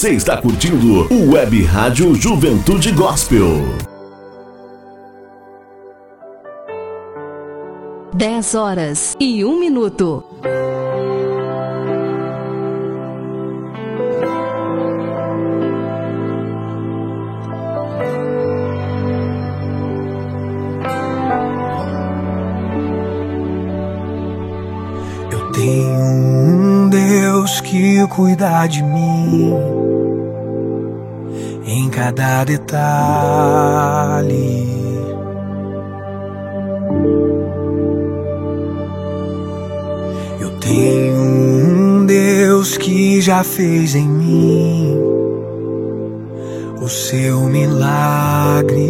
Você está curtindo o Web Rádio Juventude Gospel. 10 horas e 1 minuto. Eu tenho um Deus que cuida de mim em cada detalhe. Tem um Deus que já fez em mim o seu milagre.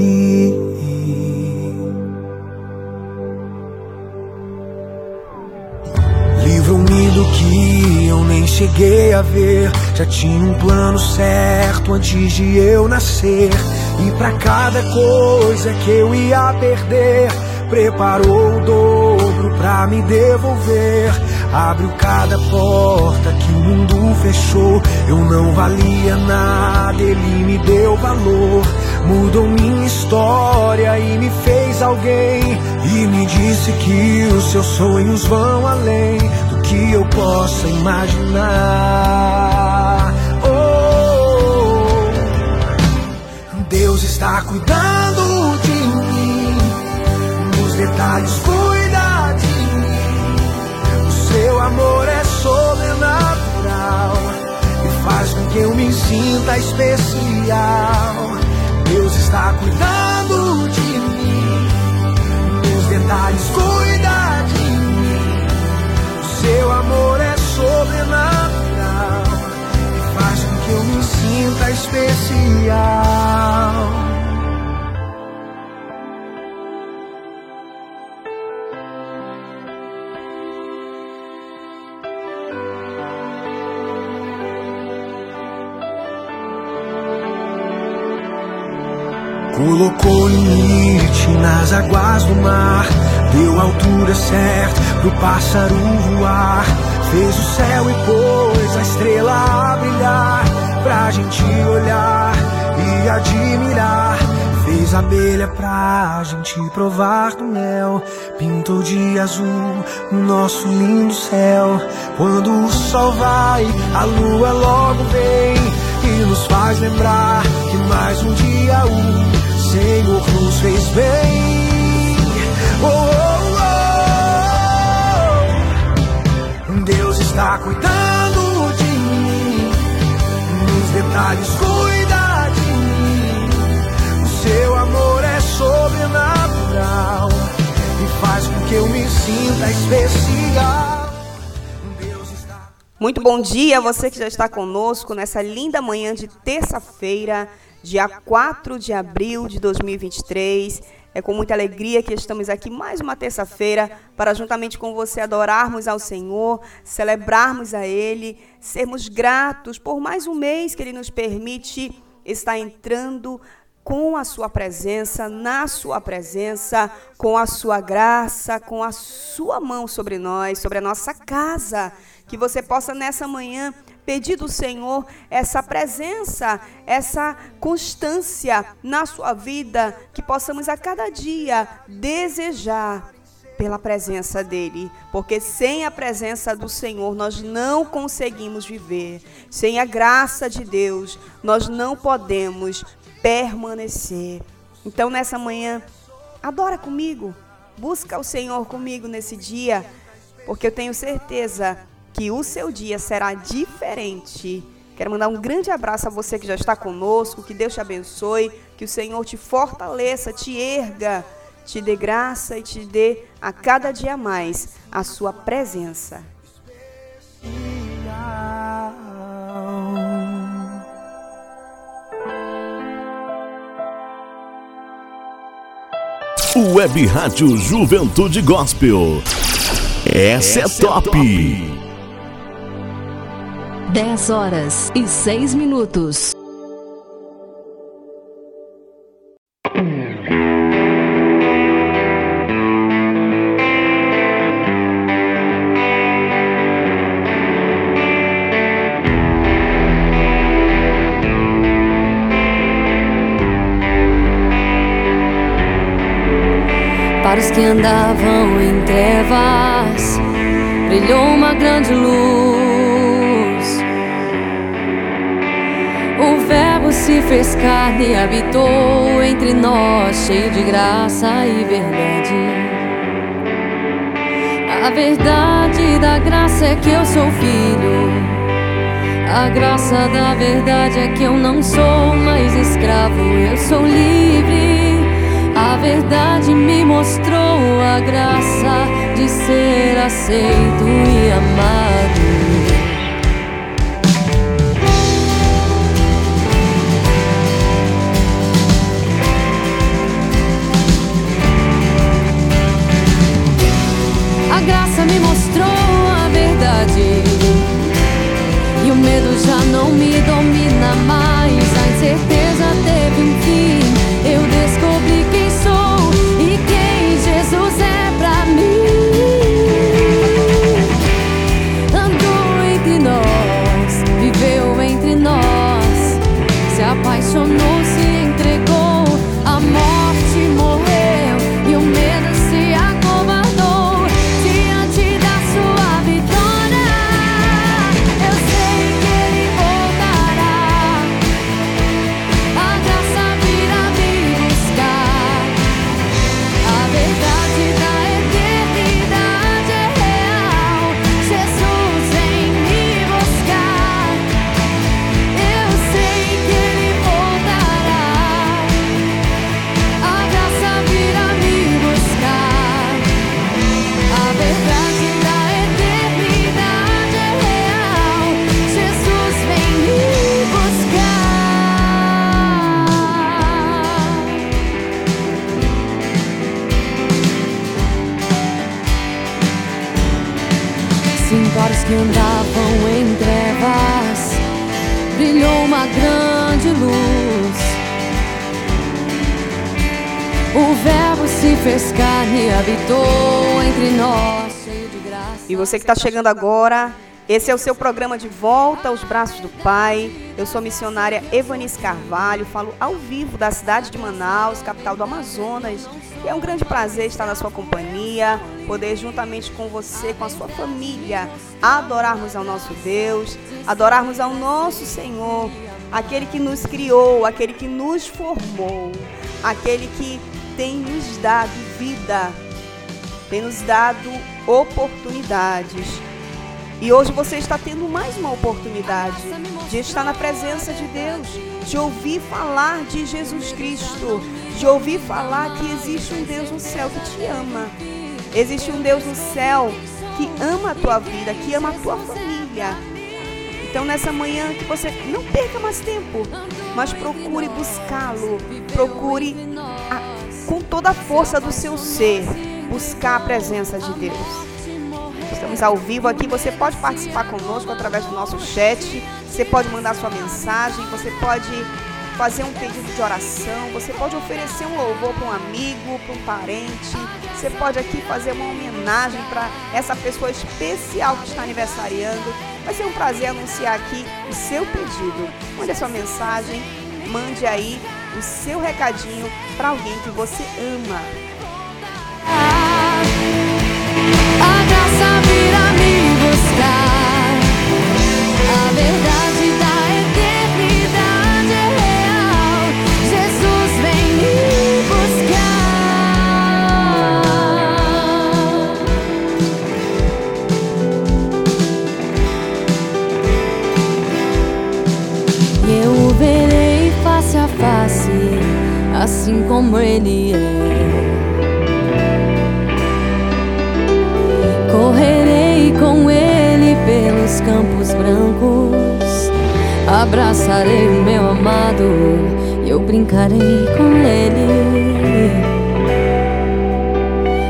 Que eu nem cheguei a ver. Já tinha um plano certo antes de eu nascer. E para cada coisa que eu ia perder, preparou o dobro pra me devolver. Abriu cada porta que o mundo fechou. Eu não valia nada, ele me deu valor. Mudou minha história e me fez alguém. E me disse que os seus sonhos vão além que eu possa imaginar. Oh, Deus está cuidando de mim, nos detalhes cuida de mim. O seu amor é sobrenatural e faz com que eu me sinta especial. Deus está cuidando de mim, nos detalhes cuida de mim. Seu amor é sobrenatural e faz com que eu me sinta especial. Colocou limite nas águas do mar, deu altura certa pro pássaro voar. Fez o céu e pôs a estrela a brilhar, pra gente olhar e admirar. Fez a abelha pra gente provar do mel, pintou de azul o nosso lindo céu. Quando o sol vai, a lua logo vem e nos faz lembrar que mais um dia o Senhor nos fez bem. Oh, oh, oh. Deus está cuidando de mim, nos detalhes cuida de mim. O seu amor é sobrenatural e faz com que eu me sinta especial. Muito bom dia, você que já está conosco nessa linda manhã de terça-feira, dia 4 de abril de 2023. É com muita alegria que estamos aqui mais uma terça-feira para, juntamente com você, adorarmos ao Senhor, celebrarmos a Ele, sermos gratos por mais um mês que Ele nos permite estar entrando com a Sua presença, na Sua presença, com a Sua graça, com a Sua mão sobre nós, sobre a nossa casa. Que você possa nessa manhã pedir do Senhor essa presença, essa constância na sua vida, que possamos a cada dia desejar pela presença dele, porque sem a presença do Senhor nós não conseguimos viver. Sem a graça de Deus, nós não podemos permanecer. Então nessa manhã, adora comigo, busca o Senhor comigo nesse dia, porque eu tenho certeza que o seu dia será diferente. Quero mandar um grande abraço a você que já está conosco, que Deus te abençoe, que o Senhor te fortaleça, te erga, te dê graça e te dê a cada dia mais a sua presença. Web Rádio Juventude Gospel. Essa, é top. 10 horas e 6 minutos. Para os que andavam em trevas, brilhou uma grande luz se fez carne e habitou entre nós, cheio de graça e verdade. A verdade da graça é que eu sou filho. A graça da verdade é que eu não sou mais escravo, eu sou livre. A verdade me mostrou a graça de ser aceito e amado. Mostrou a verdade. E o medo já não me domina mais. A incerteza teve um fim. Eu descobri quem sou e quem Jesus é pra mim. Andou entre nós, viveu entre nós, se apaixonou, você que está chegando agora, esse é o seu programa de volta aos braços do Pai. Eu sou a missionária Evanice Carvalho, falo ao vivo da cidade de Manaus, capital do Amazonas. E é um grande prazer estar na sua companhia, poder juntamente com você, com a sua família, adorarmos ao nosso Deus, adorarmos ao nosso Senhor, aquele que nos criou, aquele que nos formou, aquele que tem nos dado vida, tem nos dado oportunidades. E hoje você está tendo mais uma oportunidade de estar na presença de Deus, de ouvir falar de Jesus Cristo, de ouvir falar que existe um Deus no céu que te ama. Existe um Deus no céu que ama a tua vida, que ama a tua família. Então nessa manhã que você não perca mais tempo, mas procure buscá-lo, procure a- com toda a força do seu ser buscar a presença de Deus. Estamos ao vivo aqui, você pode participar conosco através do nosso chat, você pode mandar sua mensagem, você pode fazer um pedido de oração, você pode oferecer um louvor para um amigo, para um parente, você pode aqui fazer uma homenagem para essa pessoa especial que está aniversariando. Vai ser um prazer anunciar aqui o seu pedido. Mande a sua mensagem, mande aí o seu recadinho para alguém que você ama. Assim como ele é. Correrei com ele pelos campos brancos. Abraçarei o meu amado e eu brincarei com ele.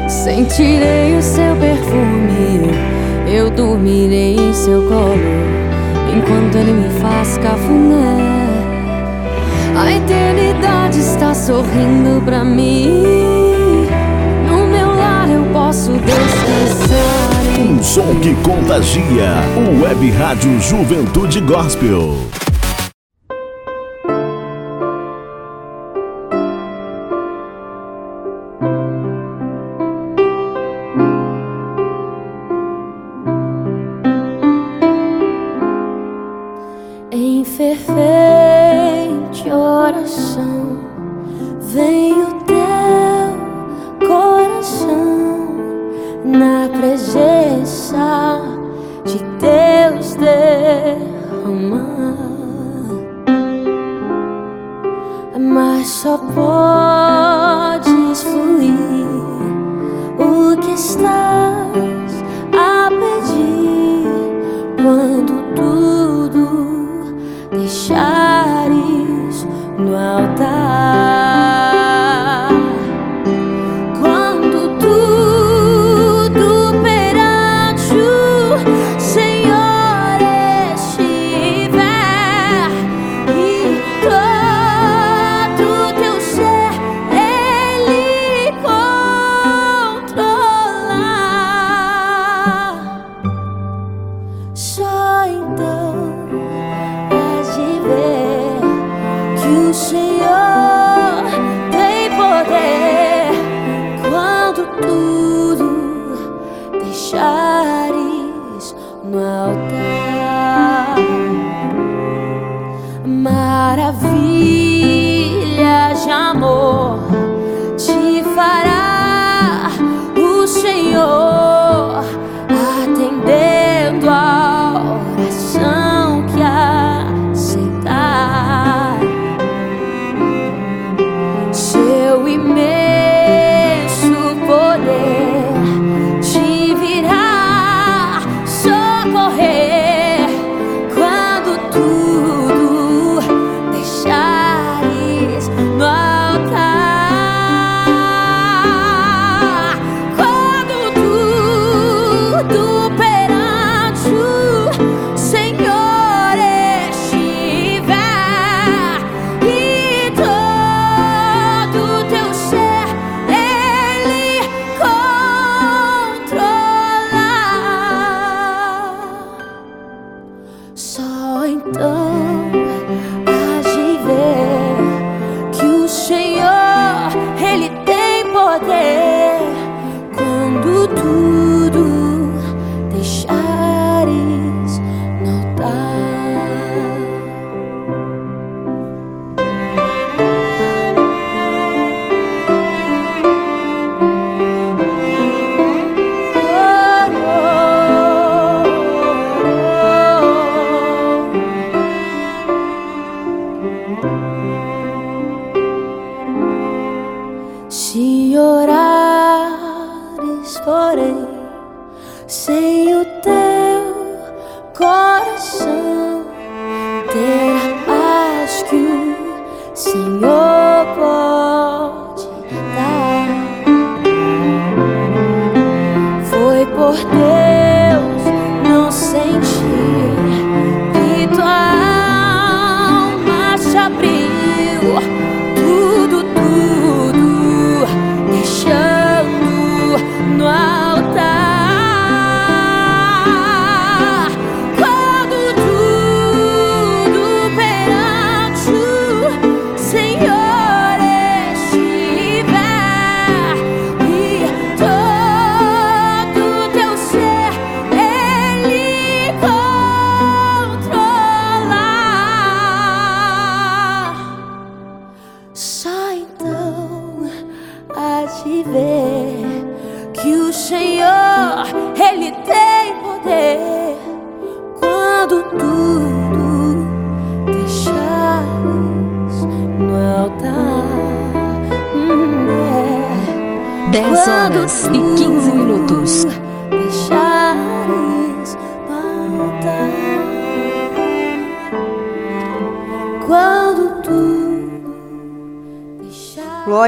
Sentirei o seu perfume, eu dormirei em seu colo enquanto ele me faz cafuné. A eternidade está sorrindo pra mim. No meu lar eu posso descansar. Um som que contagia. O Web Rádio Juventude Gospel. coração, vem o teu coração na presença de Deus derramar. Mas só pode fluir o que está.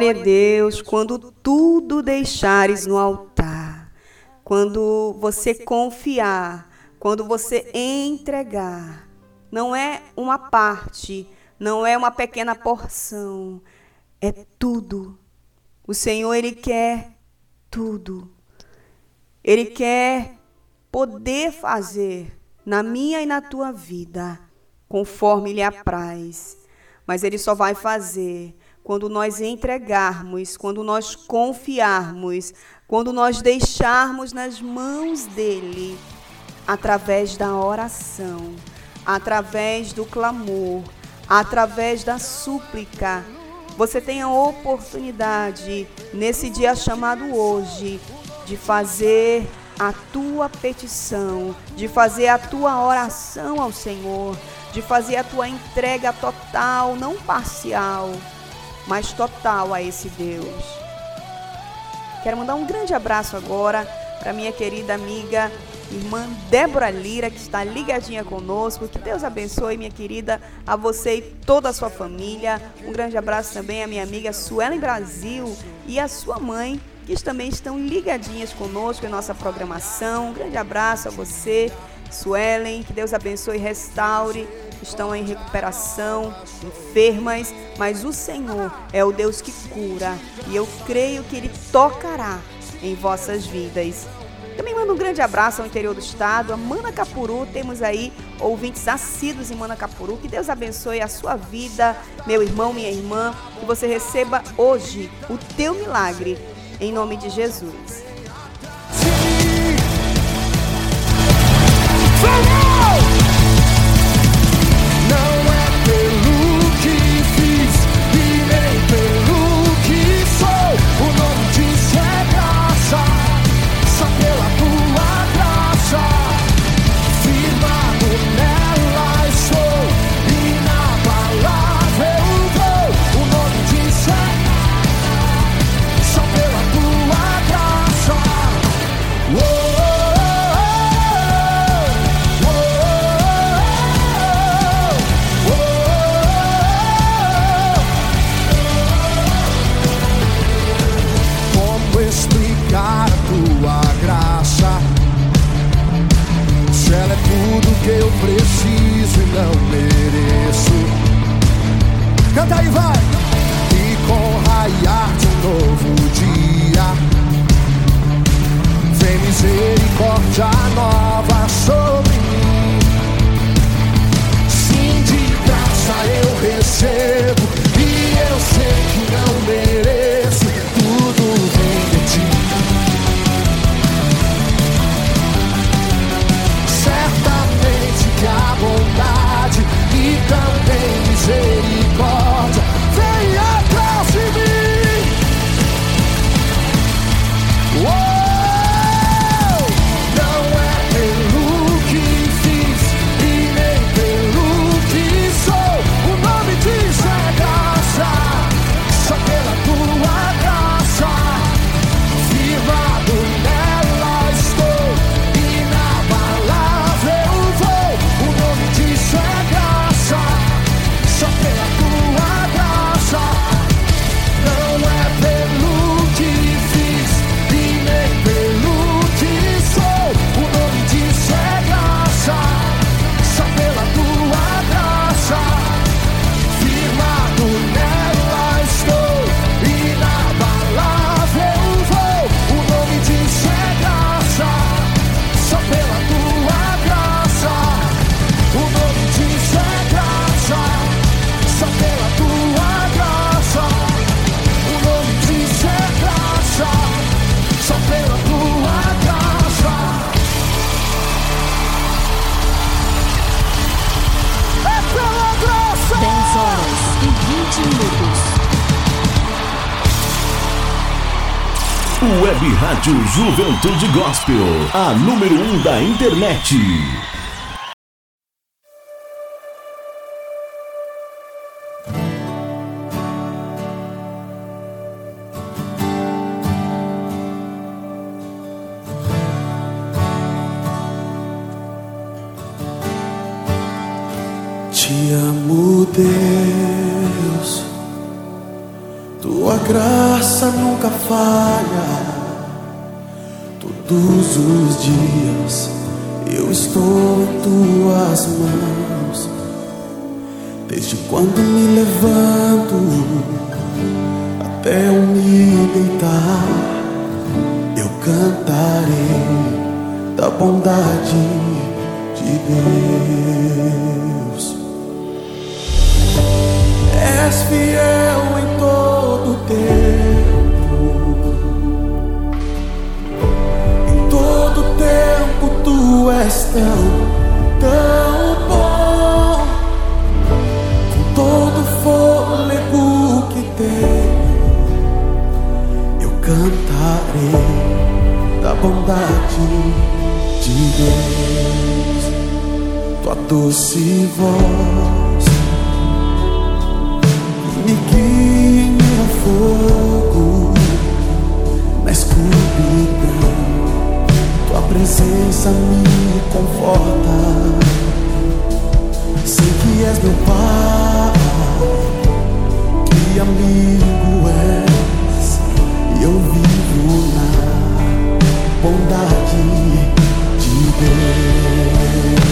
Glória a Deus quando tudo deixares no altar, quando você confiar, quando você entregar. Não é uma parte, não é uma pequena porção, é tudo. O Senhor ele quer tudo. Ele quer poder fazer na minha e na tua vida conforme lhe apraz. Mas ele só vai fazer quando nós entregarmos, quando nós confiarmos, quando nós deixarmos nas mãos dele, através da oração, através do clamor, através da súplica. Você tem a oportunidade, nesse dia chamado hoje, de fazer a tua petição, de fazer a tua oração ao Senhor, de fazer a tua entrega total, não parcial mas total a esse Deus. Quero mandar um grande abraço agora para minha querida amiga irmã Débora Lira, que está ligadinha conosco. Que Deus abençoe, minha querida, a você e toda a sua família. Um grande abraço também à minha amiga Suelen Brasil e à sua mãe, que também estão ligadinhas conosco em nossa programação. Um grande abraço a você, Suelen. Que Deus abençoe e restaure. Estão em recuperação, enfermas, mas o Senhor é o Deus que cura e eu creio que Ele tocará em vossas vidas. Também mando um grande abraço ao interior do estado, a Manacapuru. Temos aí ouvintes assíduos em Manacapuru. Que Deus abençoe a sua vida, meu irmão, minha irmã. Que você receba hoje o teu milagre, em nome de Jesus. Juventude Gospel, a número 1 um da internet. Te amo, Deus. Tua graça nunca falha Todos os dias eu estou em tuas mãos. Desde quando me levanto até eu me deitar, eu cantarei da bondade de Deus. És fiel em todo tempo tu és tão, tão bom. Com todo fôlego que tenho, eu cantarei da bondade de Deus, tua doce voz. Presença me conforta. Sei que és meu Pai, que amigo és, e eu vivo na bondade de Deus.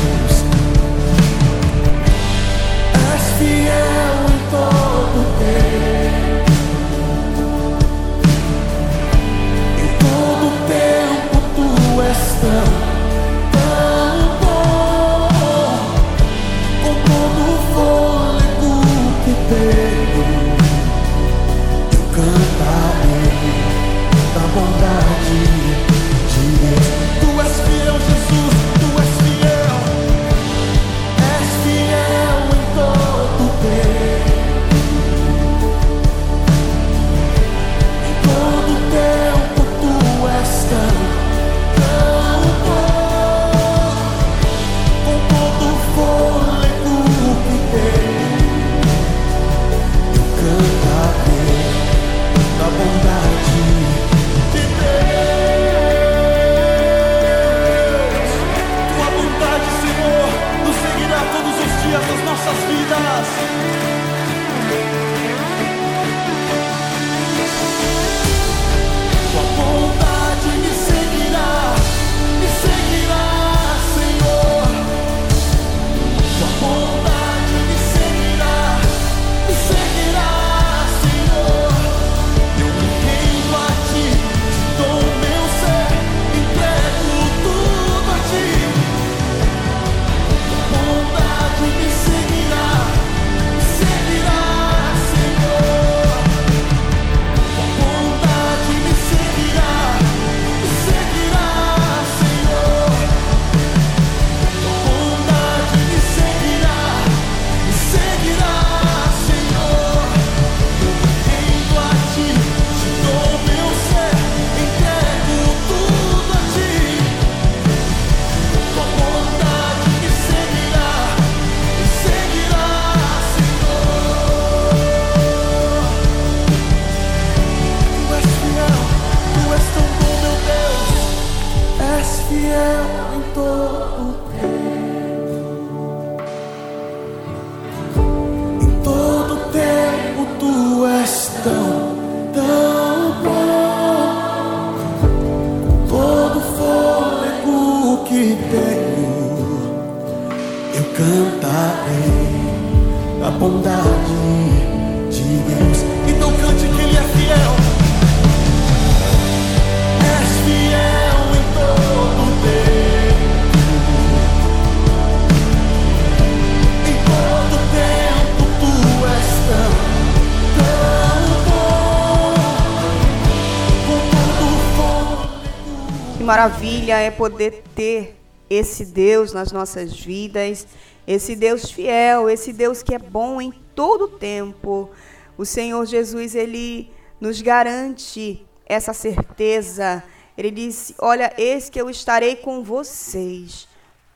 Cantarei a bondade de Deus. Então cante que Ele é fiel. És fiel em todo tempo. Em todo tempo tu és tão, tão bom. Com todo. Que maravilha é poder ter esse Deus nas nossas vidas, esse Deus fiel, esse Deus que é bom em todo tempo. O Senhor Jesus, ele nos garante essa certeza. Ele disse: Olha, eis que eu estarei com vocês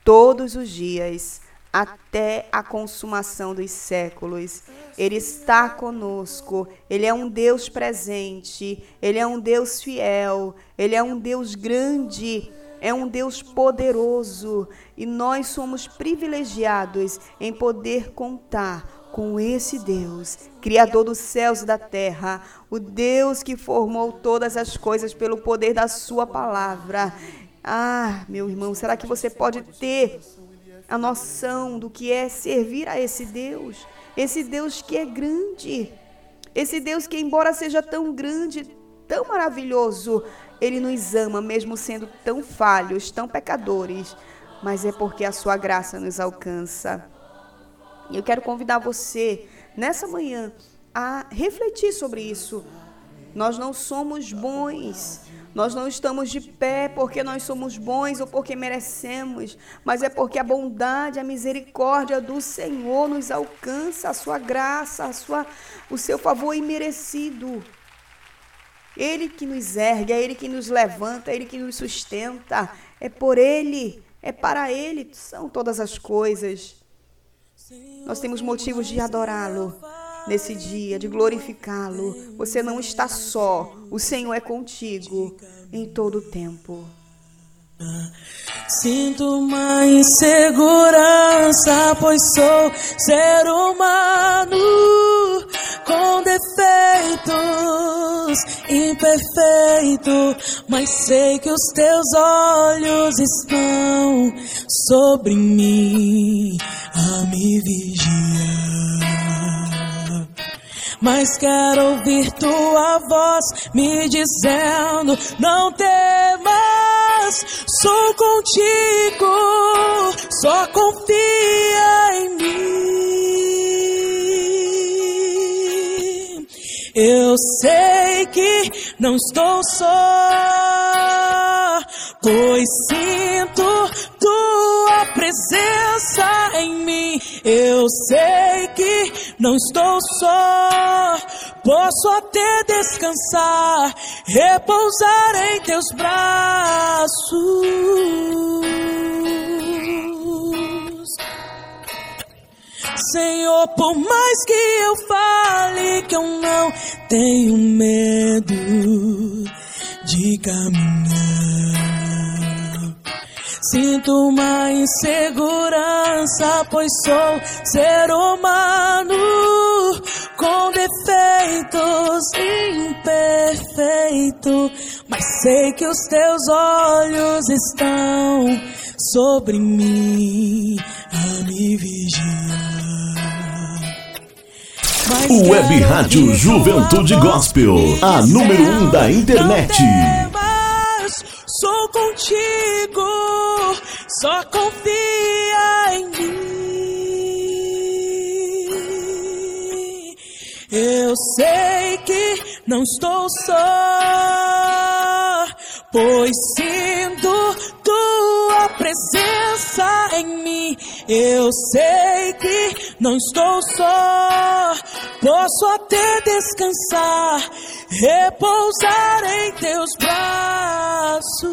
todos os dias, até a consumação dos séculos. Ele está conosco, ele é um Deus presente, ele é um Deus fiel, ele é um Deus grande, é um Deus poderoso e nós somos privilegiados em poder contar com esse Deus, Criador dos céus e da terra, o Deus que formou todas as coisas pelo poder da Sua palavra. Ah, meu irmão, será que você pode ter a noção do que é servir a esse Deus? Esse Deus que é grande, esse Deus que, embora seja tão grande, tão maravilhoso, ele nos ama, mesmo sendo tão falhos, tão pecadores, mas é porque a sua graça nos alcança. E eu quero convidar você, nessa manhã, a refletir sobre isso. Nós não somos bons. Nós não estamos de pé porque nós somos bons ou porque merecemos, mas é porque a bondade, a misericórdia do Senhor nos alcança, a sua graça, a sua, o seu favor imerecido. Ele que nos ergue, é Ele que nos levanta, é Ele que nos sustenta. É por Ele, É para Ele são todas as coisas. Nós temos motivos de adorá-lo nesse dia, de glorificá-lo. Você não está só, o Senhor é contigo em todo o tempo. Sinto uma insegurança, pois sou ser humano com defeitos, imperfeito, mas sei que os teus olhos estão sobre mim a me vigiar. Mas quero ouvir tua voz me dizendo: não temas, sou contigo, só confia em mim. Eu sei que não estou só, pois sinto tua presença em mim. Eu sei que não estou só, posso até descansar, repousar em teus braços. Senhor, por mais que eu fale que eu não tenho medo de caminhar. Sinto uma insegurança, pois sou ser humano com defeitos, imperfeito, mas sei que os teus olhos estão sobre mim a me vigiar. Web Rádio Juventude Gospel, a número um da internet. "Não temas, sou contigo, só confia em mim. Eu sei que não estou só, pois sinto tua presença em mim. Eu sei que não estou só, posso até descansar, repousar em teus braços.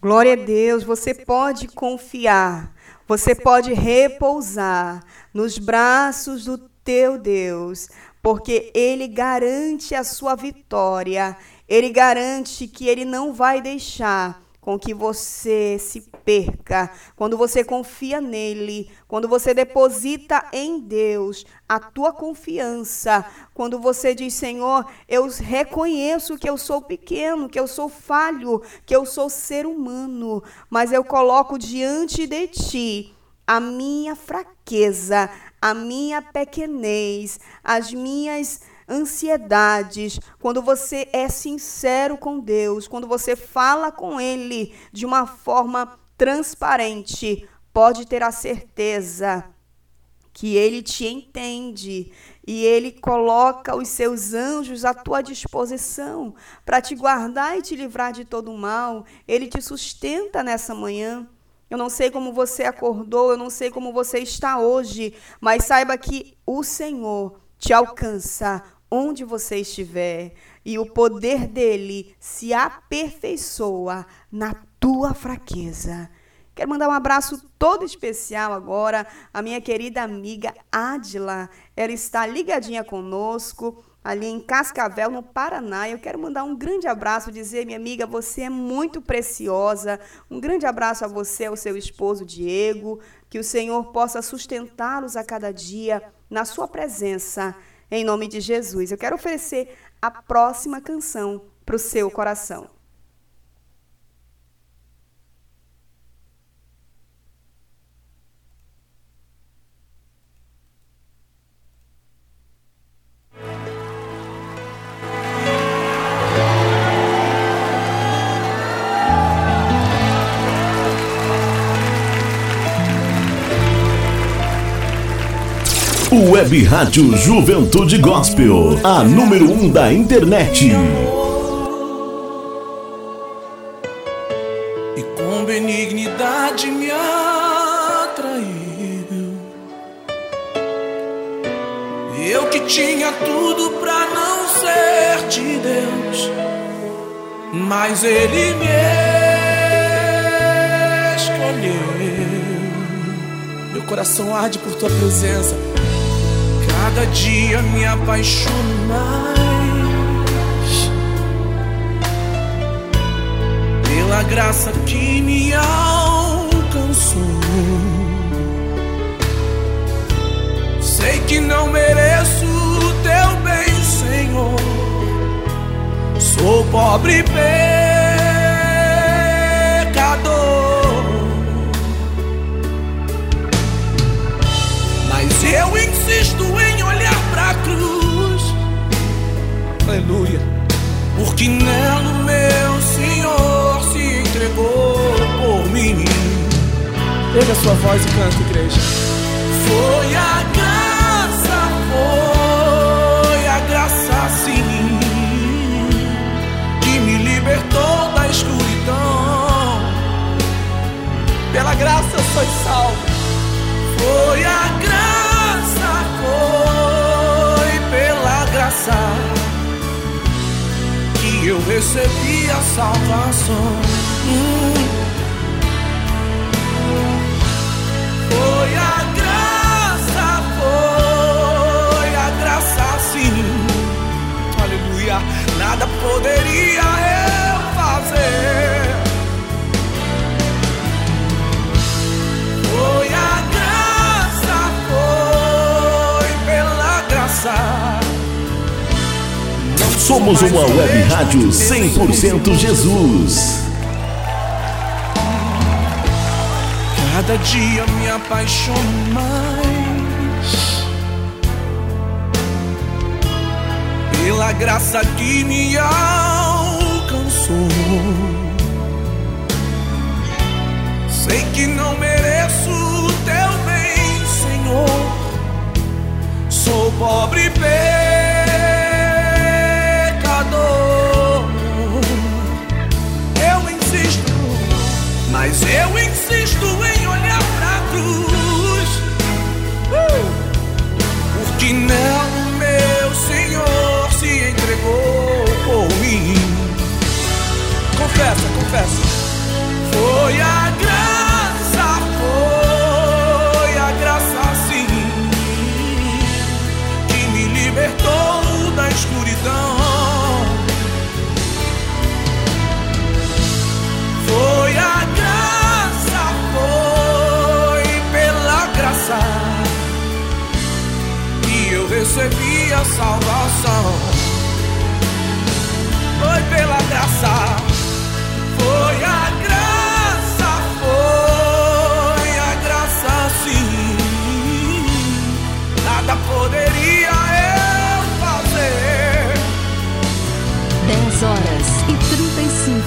Glória a Deus, você pode confiar, você pode repousar nos braços do teu Deus, porque Ele garante a sua vitória, Ele garante que Ele não vai deixar com que você se perca. Quando você confia nele, quando você deposita em Deus a tua confiança, quando você diz, Senhor, eu reconheço que eu sou pequeno, que eu sou falho, que eu sou ser humano, mas eu coloco diante de ti a minha fraqueza, a minha pequenez, as minhas ansiedades, quando você é sincero com Deus, quando você fala com Ele de uma forma transparente, pode ter a certeza que Ele te entende e Ele coloca os seus anjos à tua disposição para te guardar e te livrar de todo mal. Ele te sustenta nessa manhã. Eu não sei como você acordou, eu não sei como você está hoje, mas saiba que o Senhor te alcança onde você estiver e o poder dele se aperfeiçoa na tua fraqueza. Quero mandar um abraço todo especial agora à minha querida amiga Adila. Ela está ligadinha conosco ali em Cascavel, no Paraná. Eu quero mandar um grande abraço, dizer, minha amiga, você é muito preciosa. Um grande abraço a você, ao seu esposo Diego. Que o Senhor possa sustentá-los a cada dia na sua presença, em nome de Jesus. Eu quero oferecer a próxima canção para o seu coração. Web Rádio Juventude Gospel, a número um da internet. e com benignidade me atraiu. Eu que tinha tudo pra não ser de Deus, mas Ele me escolheu. Meu coração arde por Tua presença, cada dia me apaixono mais pela graça que me alcançou. Sei que não mereço o teu bem, Senhor. Sou pobre pecador. O meu Senhor se entregou por mim. Pega sua voz e canta, igreja. Foi a graça, foi a graça sim que me libertou da escuridão. Pela graça sois salvo. Foi a graça, foi pela graça que eu recebi a salvação. Hum. Foi a graça, foi a graça sim. Aleluia. Nada poderia eu fazer. Somos uma web rádio que teve 100% Jesus. Cada dia me apaixono mais pela graça que me alcançou.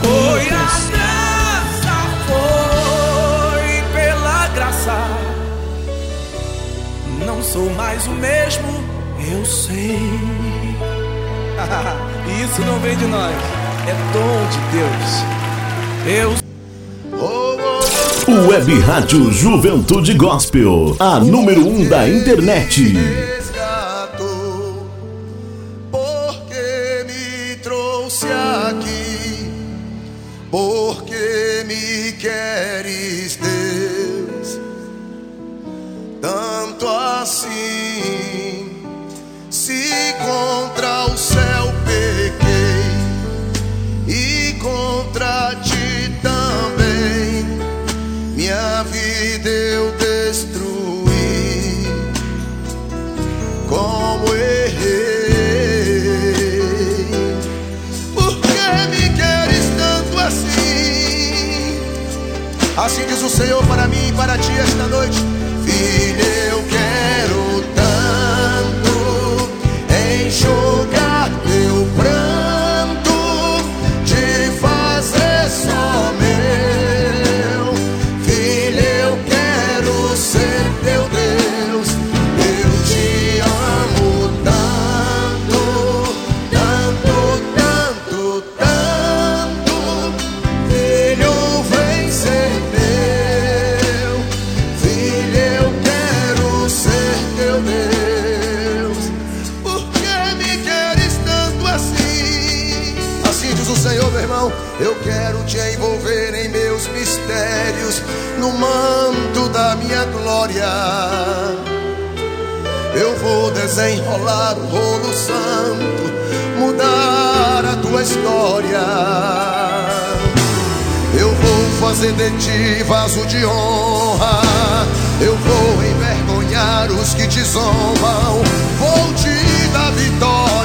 Foi a graça, foi pela graça. Não sou mais o mesmo, eu sei. Isso não vem de nós, é dom de Deus. Eu Web Rádio Juventude Gospel, a número 1 um da internet. Assim. Se contra o céu pequei e contra ti também, minha vida eu destruí como errei. Assim? Assim diz o Senhor para mim e para ti esta noite. Filho, eu quero enxugar desenrolar o rolo santo, mudar a tua história. Eu vou fazer de ti vaso de honra. Eu vou envergonhar os que te zombam. Vou te dar vitória.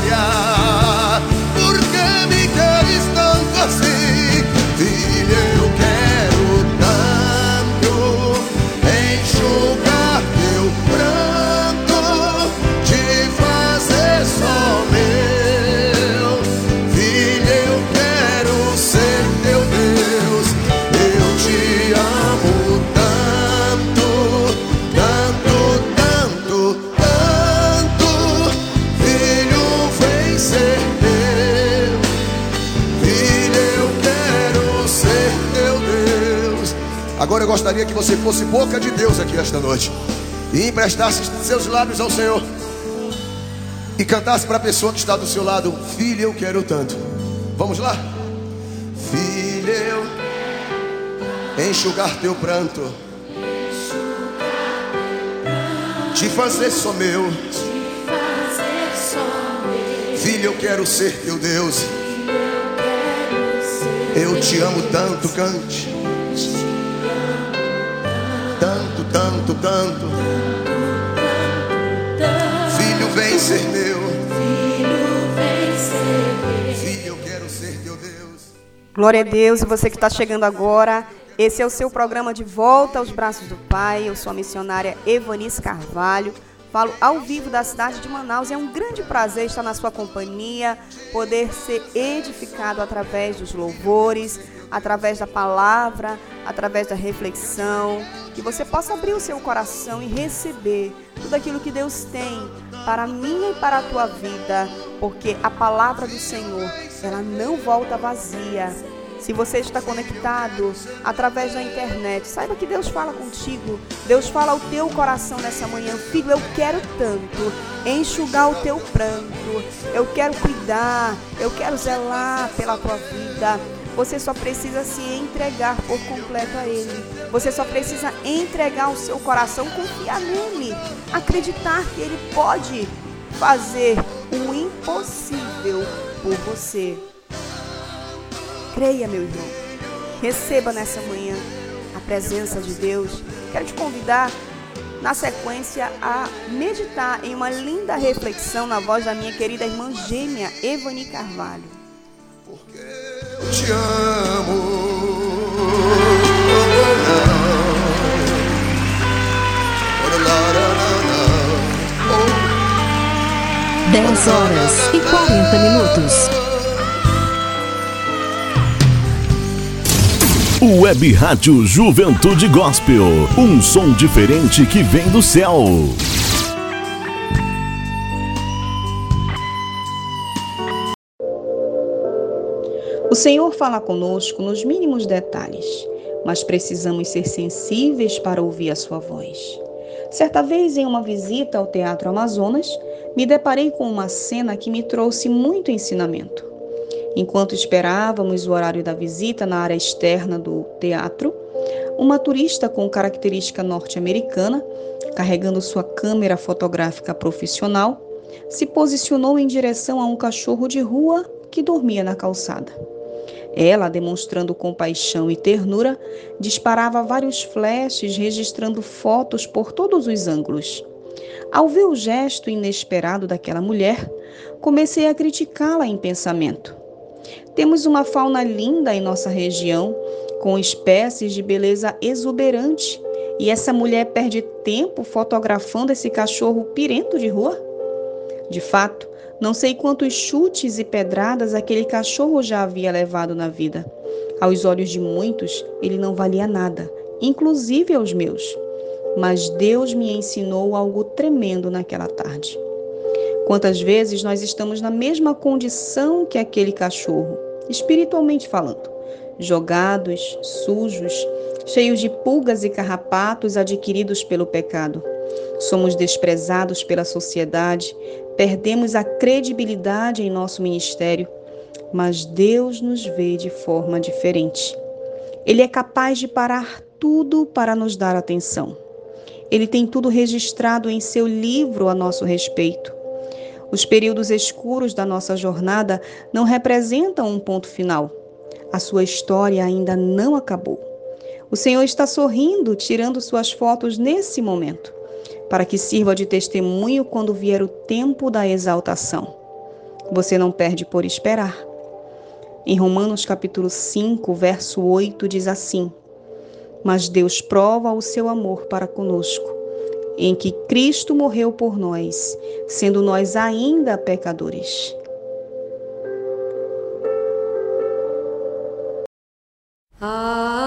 Agora eu gostaria que você fosse boca de Deus aqui esta noite e emprestasse seus lábios ao Senhor e cantasse para a pessoa que está do seu lado: Filho, eu quero tanto. Vamos lá? Filho, eu enxugar teu pranto, te fazer só meu. Filho, eu quero ser teu Deus. Eu te amo tanto, cante. Tanto, tanto. Filho, vem ser meu. Filho, eu quero ser teu Deus. Glória a Deus, e você que está chegando agora, esse é o seu programa de volta aos braços do Pai. Eu sou a missionária Evanice Carvalho. Falo ao vivo da cidade de Manaus. É um grande prazer estar na sua companhia, poder ser edificado através dos louvores, através da palavra, através da reflexão. Que você possa abrir o seu coração e receber tudo aquilo que Deus tem para mim e para a tua vida, porque a palavra do Senhor, ela não volta vazia. Se você está conectado através da internet, saiba que Deus fala contigo. Deus fala ao teu coração nessa manhã. Filho, eu quero tanto enxugar o teu pranto. Eu quero cuidar. Eu quero zelar pela tua vida. Você só precisa se entregar por completo a Ele. Você só precisa entregar o seu coração, confiar nele, acreditar que Ele pode fazer o impossível por você. Creia, meu irmão. Receba nessa manhã a presença de Deus. Quero te convidar, na sequência, a meditar em uma linda reflexão na voz da minha querida irmã gêmea, Evani Carvalho. Porque eu te amo. 10 horas e 40 minutos. Web Rádio Juventude Gospel. Um som diferente que vem do céu. Senhor fala conosco nos mínimos detalhes, mas precisamos ser sensíveis para ouvir a sua voz. Certa vez, em uma visita ao Teatro Amazonas, me deparei com uma cena que me trouxe muito ensinamento. Enquanto esperávamos o horário da visita na área externa do teatro, uma turista com característica norte-americana, carregando sua câmera fotográfica profissional, se posicionou em direção a um cachorro de rua que dormia na calçada. Ela, demonstrando compaixão e ternura, disparava vários flashes registrando fotos por todos os ângulos. Ao ver o gesto inesperado daquela mulher, comecei a criticá-la em pensamento. Temos uma fauna linda em nossa região, com espécies de beleza exuberante, e essa mulher perde tempo fotografando esse cachorro pirento de rua? De fato, não sei quantos chutes e pedradas aquele cachorro já havia levado na vida. Aos olhos de muitos, ele não valia nada, inclusive aos meus. Mas Deus me ensinou algo tremendo naquela tarde. Quantas vezes nós estamos na mesma condição que aquele cachorro, espiritualmente falando, jogados, sujos, cheios de pulgas e carrapatos adquiridos pelo pecado. Somos desprezados pela sociedade, perdemos a credibilidade em nosso ministério, mas Deus nos vê de forma diferente. Ele é capaz de parar tudo para nos dar atenção. Ele tem tudo registrado em seu livro a nosso respeito. Os períodos escuros da nossa jornada não representam um ponto final. A sua história ainda não acabou. O Senhor está sorrindo, tirando suas fotos nesse momento, para que sirva de testemunho quando vier o tempo da exaltação. Você não perde por esperar. Em Romanos capítulo 5, verso 8 diz assim: Mas Deus prova o seu amor para conosco, em que Cristo morreu por nós, sendo nós ainda pecadores. Web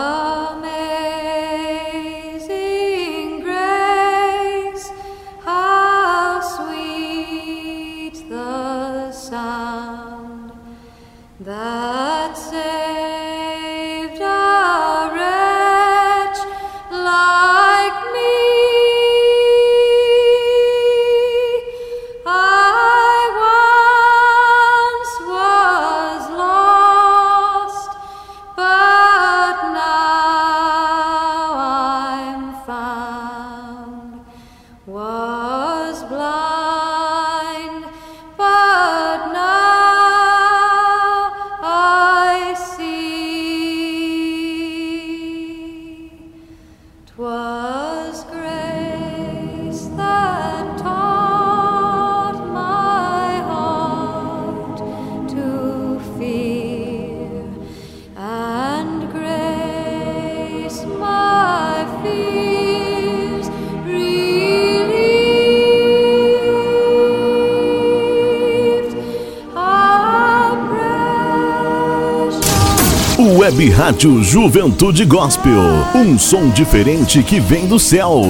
Rádio Juventude Gospel. Um som diferente que vem do céu.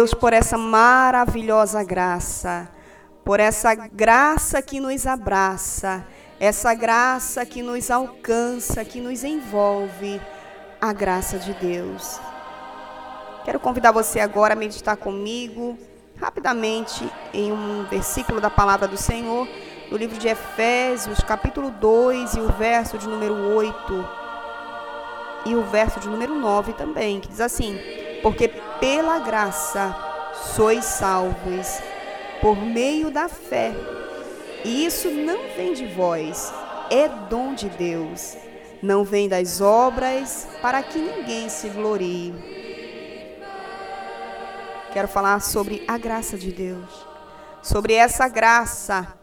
Deus por essa maravilhosa graça, por essa graça que nos abraça, essa graça que nos alcança, que nos envolve, a graça de Deus. Quero convidar você agora a meditar comigo, rapidamente, em um versículo da palavra do Senhor, no livro de Efésios, capítulo 2, e o verso de número 8, e o verso de número 9 também, que diz assim: Porque pela graça sois salvos por meio da fé. E isso não vem de vós, é dom de Deus. Não vem das obras para que ninguém se glorie. Quero falar sobre a graça de Deus, sobre essa graça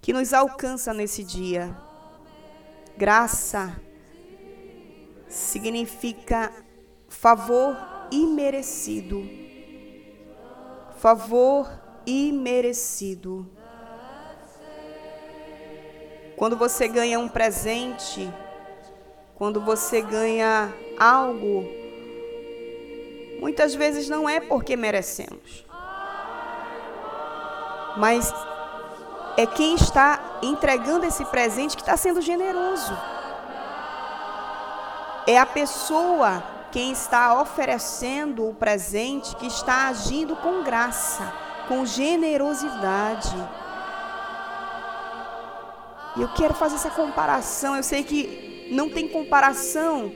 que nos alcança nesse dia. Graça significa favor imerecido. Favor imerecido. Quando você ganha um presente, quando você ganha algo, muitas vezes não é porque merecemos, mas é quem está entregando esse presente que está sendo generoso. É a pessoa quem está oferecendo o presente, que está agindo com graça, com generosidade. E eu quero fazer essa comparação. Eu sei que não tem comparação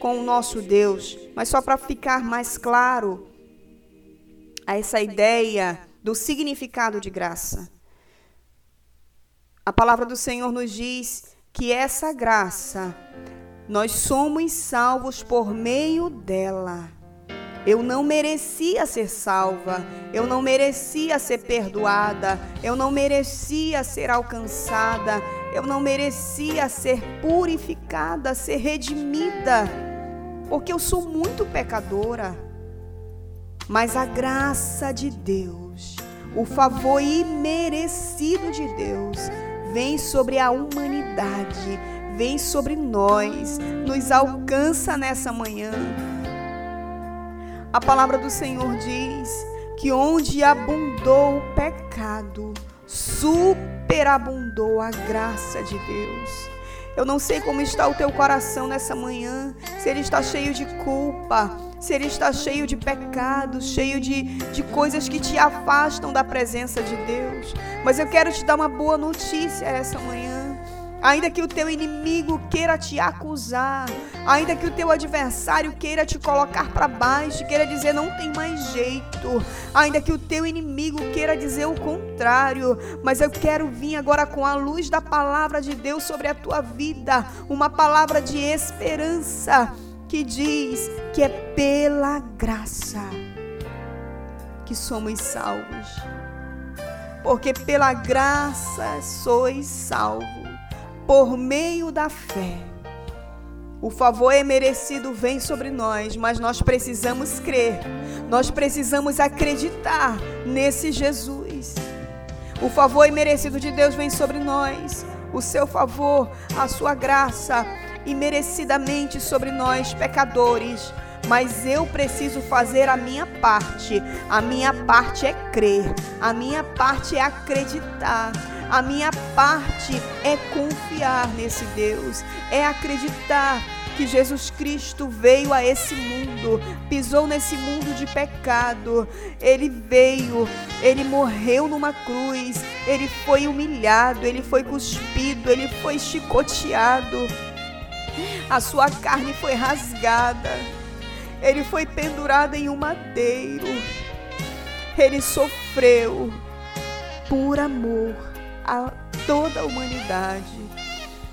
com o nosso Deus, mas só para ficar mais claro a essa ideia do significado de graça. A palavra do Senhor nos diz que essa graça nós somos salvos por meio dela. Eu não merecia ser salva, eu não merecia ser perdoada, eu não merecia ser alcançada, eu não merecia ser purificada, ser redimida, porque eu sou muito pecadora. Mas a graça de Deus, o favor imerecido de Deus, vem sobre a humanidade, vem sobre nós, nos alcança nessa manhã a palavra do Senhor diz que onde abundou o pecado, superabundou a graça de Deus. Eu não sei como está o teu coração nessa manhã, se ele está cheio de culpa, se ele está cheio de pecados, cheio de, de coisas que te afastam da presença de Deus. Mas eu quero te dar uma boa notícia essa manhã. Ainda que o teu inimigo queira te acusar, ainda que o teu adversário queira te colocar para baixo, queira dizer não tem mais jeito, ainda que o teu inimigo queira dizer o contrário, mas eu quero vir agora com a luz da palavra de Deus sobre a tua vida, uma palavra de esperança que diz que é pela graça que somos salvos. Porque pela graça sois salvos por meio da fé. O favor é merecido vem sobre nós, mas nós precisamos crer, nós precisamos acreditar nesse Jesus. O favor é merecido de Deus vem sobre nós, o seu favor, a sua graça, imerecidamente sobre nós, pecadores. Mas eu preciso fazer a minha parte. A minha parte é crer, a minha parte é acreditar. A minha parte é confiar nesse Deus, é acreditar que Jesus Cristo veio a esse mundo, pisou nesse mundo de pecado. Ele veio, ele morreu numa cruz, ele foi humilhado, ele foi cuspido, ele foi chicoteado. A sua carne foi rasgada. Ele foi pendurado em um madeiro. Ele sofreu por amor a toda a humanidade.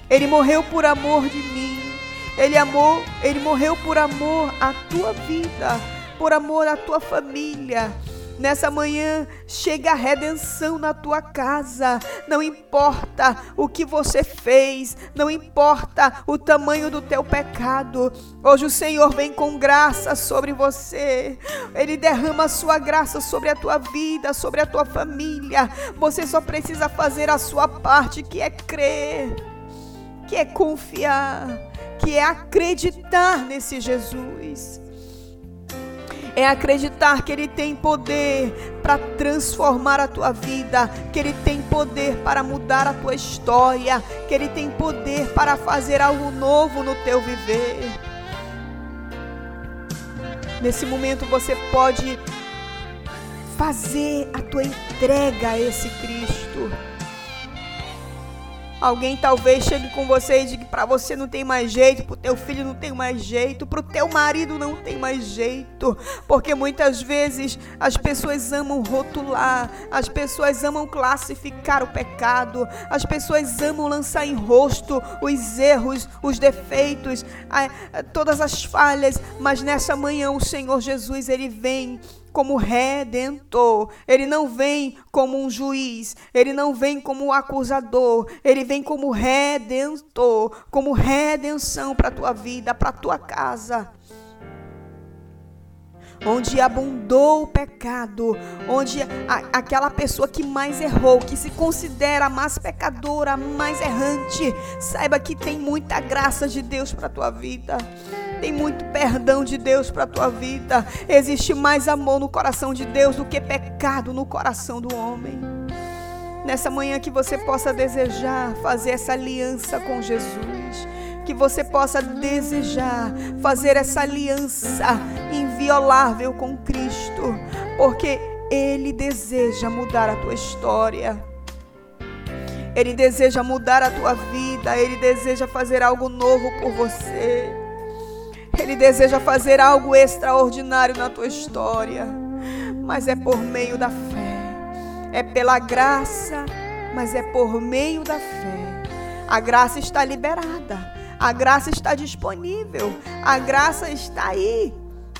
Ele morreu por amor de mim. Ele amou, ele morreu por amor à tua vida, por amor à tua família. Nessa manhã chega a redenção na tua casa. Não importa o que você fez, não importa o tamanho do teu pecado. Hoje o Senhor vem com graça sobre você. Ele derrama a sua graça sobre a tua vida, sobre a tua família. Você só precisa fazer a sua parte, que é crer, que é confiar, que é acreditar nesse Jesus é acreditar que Ele tem poder para transformar a tua vida, que Ele tem poder para mudar a tua história, que Ele tem poder para fazer algo novo no teu viver. Nesse momento você pode fazer a tua entrega a esse Cristo. Alguém talvez chegue com você e diga para você não tem mais jeito, para o teu filho não tem mais jeito, para o teu marido não tem mais jeito, porque muitas vezes as pessoas amam rotular, as pessoas amam classificar o pecado, as pessoas amam lançar em rosto os erros, os defeitos, todas as falhas, mas nessa manhã o Senhor Jesus ele vem como redentor, ele não vem como um juiz, ele não vem como um acusador, ele vem como redentor, como redenção para a tua vida, para a tua casa. Onde abundou o pecado, onde a, aquela pessoa que mais errou, que se considera mais pecadora, mais errante, saiba que tem muita graça de Deus para a tua vida. Tem muito perdão de Deus para a tua vida. Existe mais amor no coração de Deus do que pecado no coração do homem. Nessa manhã que você possa desejar fazer essa aliança com Jesus. Que você possa desejar fazer essa aliança inviolável com Cristo. Porque Ele deseja mudar a tua história. Ele deseja mudar a tua vida, Ele deseja fazer algo novo por você. Ele deseja fazer algo extraordinário na tua história, mas é por meio da fé. É pela graça, mas é por meio da fé. A graça está liberada, a graça está disponível, a graça está aí.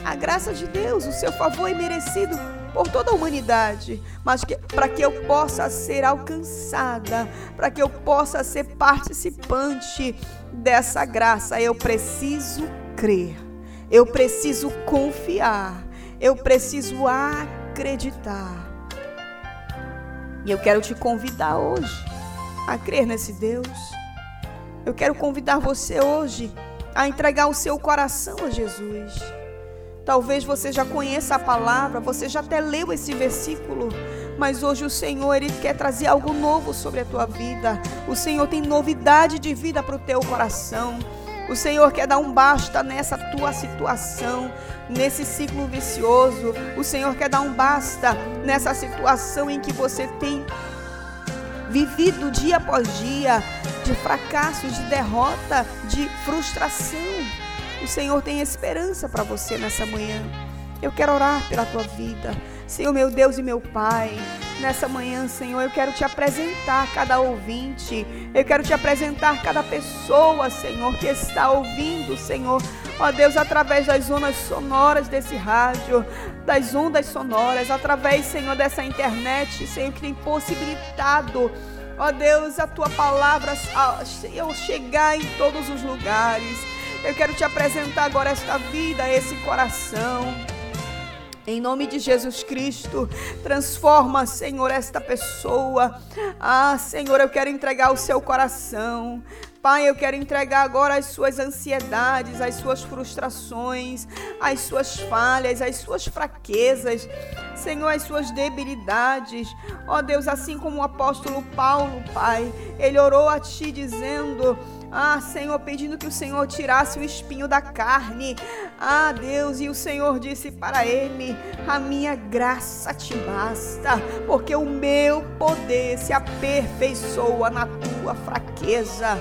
a graça de Deus, o seu favor é merecido por toda a humanidade, mas para que eu possa ser alcançada, para que eu possa ser participante dessa graça, eu preciso crer, eu preciso confiar, eu preciso acreditar. E eu quero te convidar hoje a crer nesse Deus. Eu quero convidar você hoje a entregar o seu coração a Jesus. Talvez você já conheça a palavra, você já até leu esse versículo, mas hoje o Senhor ele quer trazer algo novo sobre a tua vida. O Senhor tem novidade de vida para o teu coração. O Senhor quer dar um basta nessa tua situação, nesse ciclo vicioso. O Senhor quer dar um basta nessa situação em que você tem vivido dia após dia de fracassos, de derrota, de frustração. O Senhor tem esperança para você nessa manhã. Eu quero orar pela tua vida. Senhor, meu Deus e meu Pai, nessa manhã, Senhor, eu quero te apresentar cada ouvinte, eu quero te apresentar cada pessoa, Senhor, que está ouvindo, Senhor, ó Deus, através das ondas sonoras desse rádio, das ondas sonoras, através, Senhor, dessa internet, Senhor, que tem possibilitado ó Deus, a tua palavra, Senhor, chegar em todos os lugares. Eu quero te apresentar agora esta vida, esse coração. Em nome de Jesus Cristo, transforma, Senhor, esta pessoa. Ah, Senhor, eu quero entregar o seu coração. Pai, eu quero entregar agora as suas ansiedades, as suas frustrações, as suas falhas, as suas fraquezas, Senhor, as suas debilidades. Ó Deus, assim como o apóstolo Paulo, Pai, ele orou a Ti dizendo: ah, Senhor, pedindo que o Senhor tirasse o espinho da carne. Ah, Deus, e o Senhor disse para ele: A minha graça te basta, porque o meu poder se aperfeiçoa na tua fraqueza.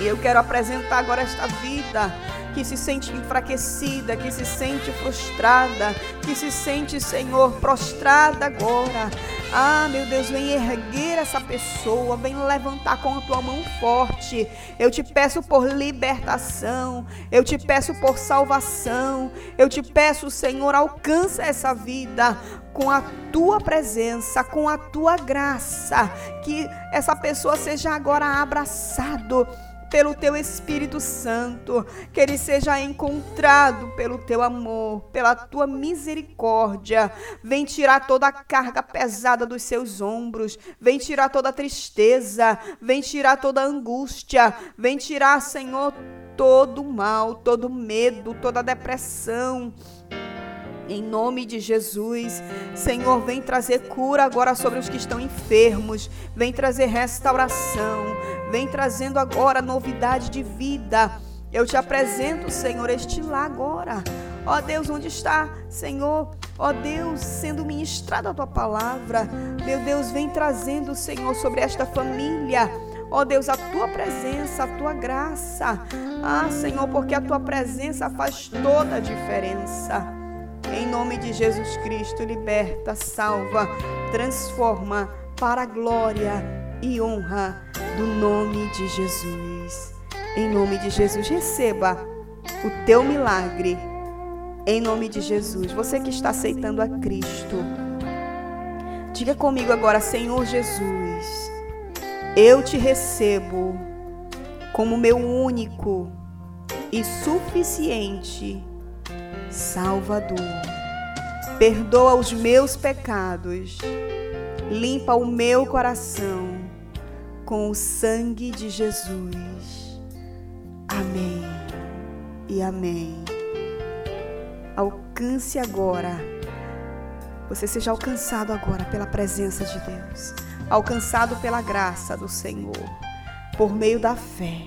Eu quero apresentar agora esta vida que se sente enfraquecida, que se sente frustrada, que se sente, Senhor, prostrada agora. Ah, meu Deus, vem erguer essa pessoa, vem levantar com a tua mão forte. Eu te peço por libertação, eu te peço por salvação, eu te peço, Senhor, alcança essa vida com a tua presença, com a tua graça, que essa pessoa seja agora abraçado pelo teu Espírito Santo, que ele seja encontrado pelo teu amor, pela tua misericórdia. Vem tirar toda a carga pesada dos seus ombros, vem tirar toda a tristeza, vem tirar toda a angústia, vem tirar, Senhor, todo o mal, todo o medo, toda a depressão. Em nome de Jesus, Senhor, vem trazer cura agora sobre os que estão enfermos, vem trazer restauração, vem trazendo agora novidade de vida. Eu te apresento, Senhor, este lá agora. Ó Deus, onde está, Senhor? Ó Deus, sendo ministrada a tua palavra. Meu Deus, vem trazendo, Senhor, sobre esta família. Ó Deus, a tua presença, a tua graça. Ah, Senhor, porque a tua presença faz toda a diferença. Em nome de Jesus Cristo, liberta, salva, transforma para a glória e honra do nome de Jesus. Em nome de Jesus, receba o teu milagre. Em nome de Jesus, você que está aceitando a Cristo, diga comigo agora, Senhor Jesus, eu te recebo como meu único e suficiente Salvador. Perdoa os meus pecados, limpa o meu coração com o sangue de Jesus. Amém e amém. Alcance agora, você seja alcançado agora pela presença de Deus, alcançado pela graça do Senhor, por meio da fé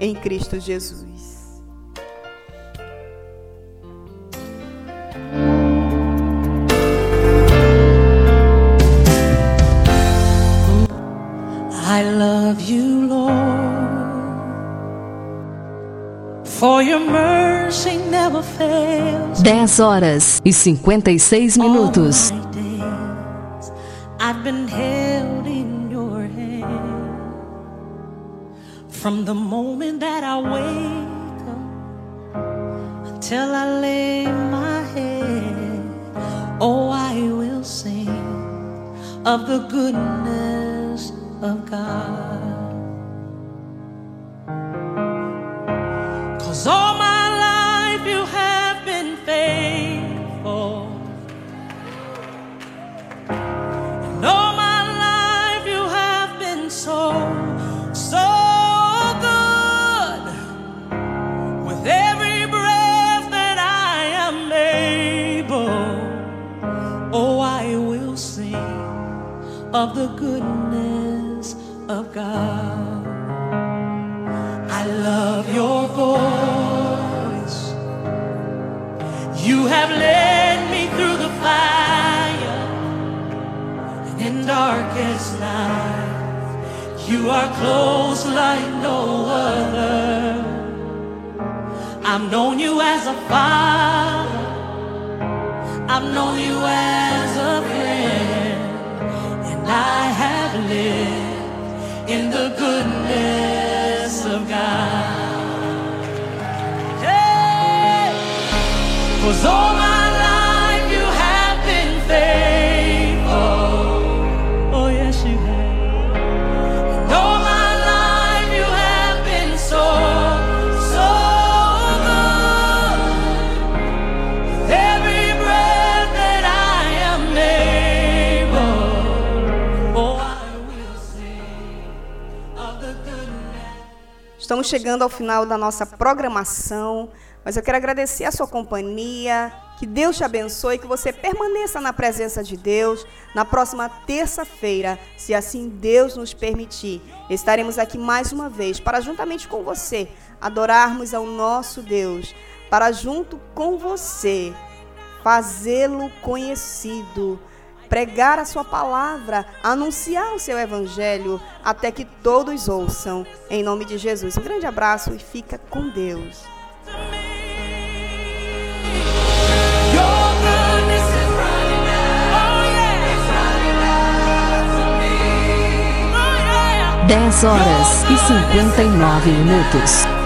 em Cristo Jesus. 10 horas e 56 minutos. All my days, I've been held in your hand from the moment that I wake up till I lay my head. Oh, I will sing of the goodness of God. Of the goodness of God. I love your voice. You have led me through the fire and in darkest night. You are close like no other. I've known you as a father. I've known you as goodness Estamos chegando ao final da nossa programação, mas eu quero agradecer a sua companhia. Que Deus te abençoe, que você permaneça na presença de Deus. Na próxima terça-feira, se assim Deus nos permitir, estaremos aqui mais uma vez para, juntamente com você, adorarmos ao nosso Deus, para, junto com você, fazê-lo conhecido, pregar a sua palavra, anunciar o seu evangelho, até que todos ouçam. Em nome de Jesus. Um grande abraço e fica com Deus. Your goodness is running out. Oh, yeah. It's running out to me. Oh, yeah. 10 horas e 59 minutos.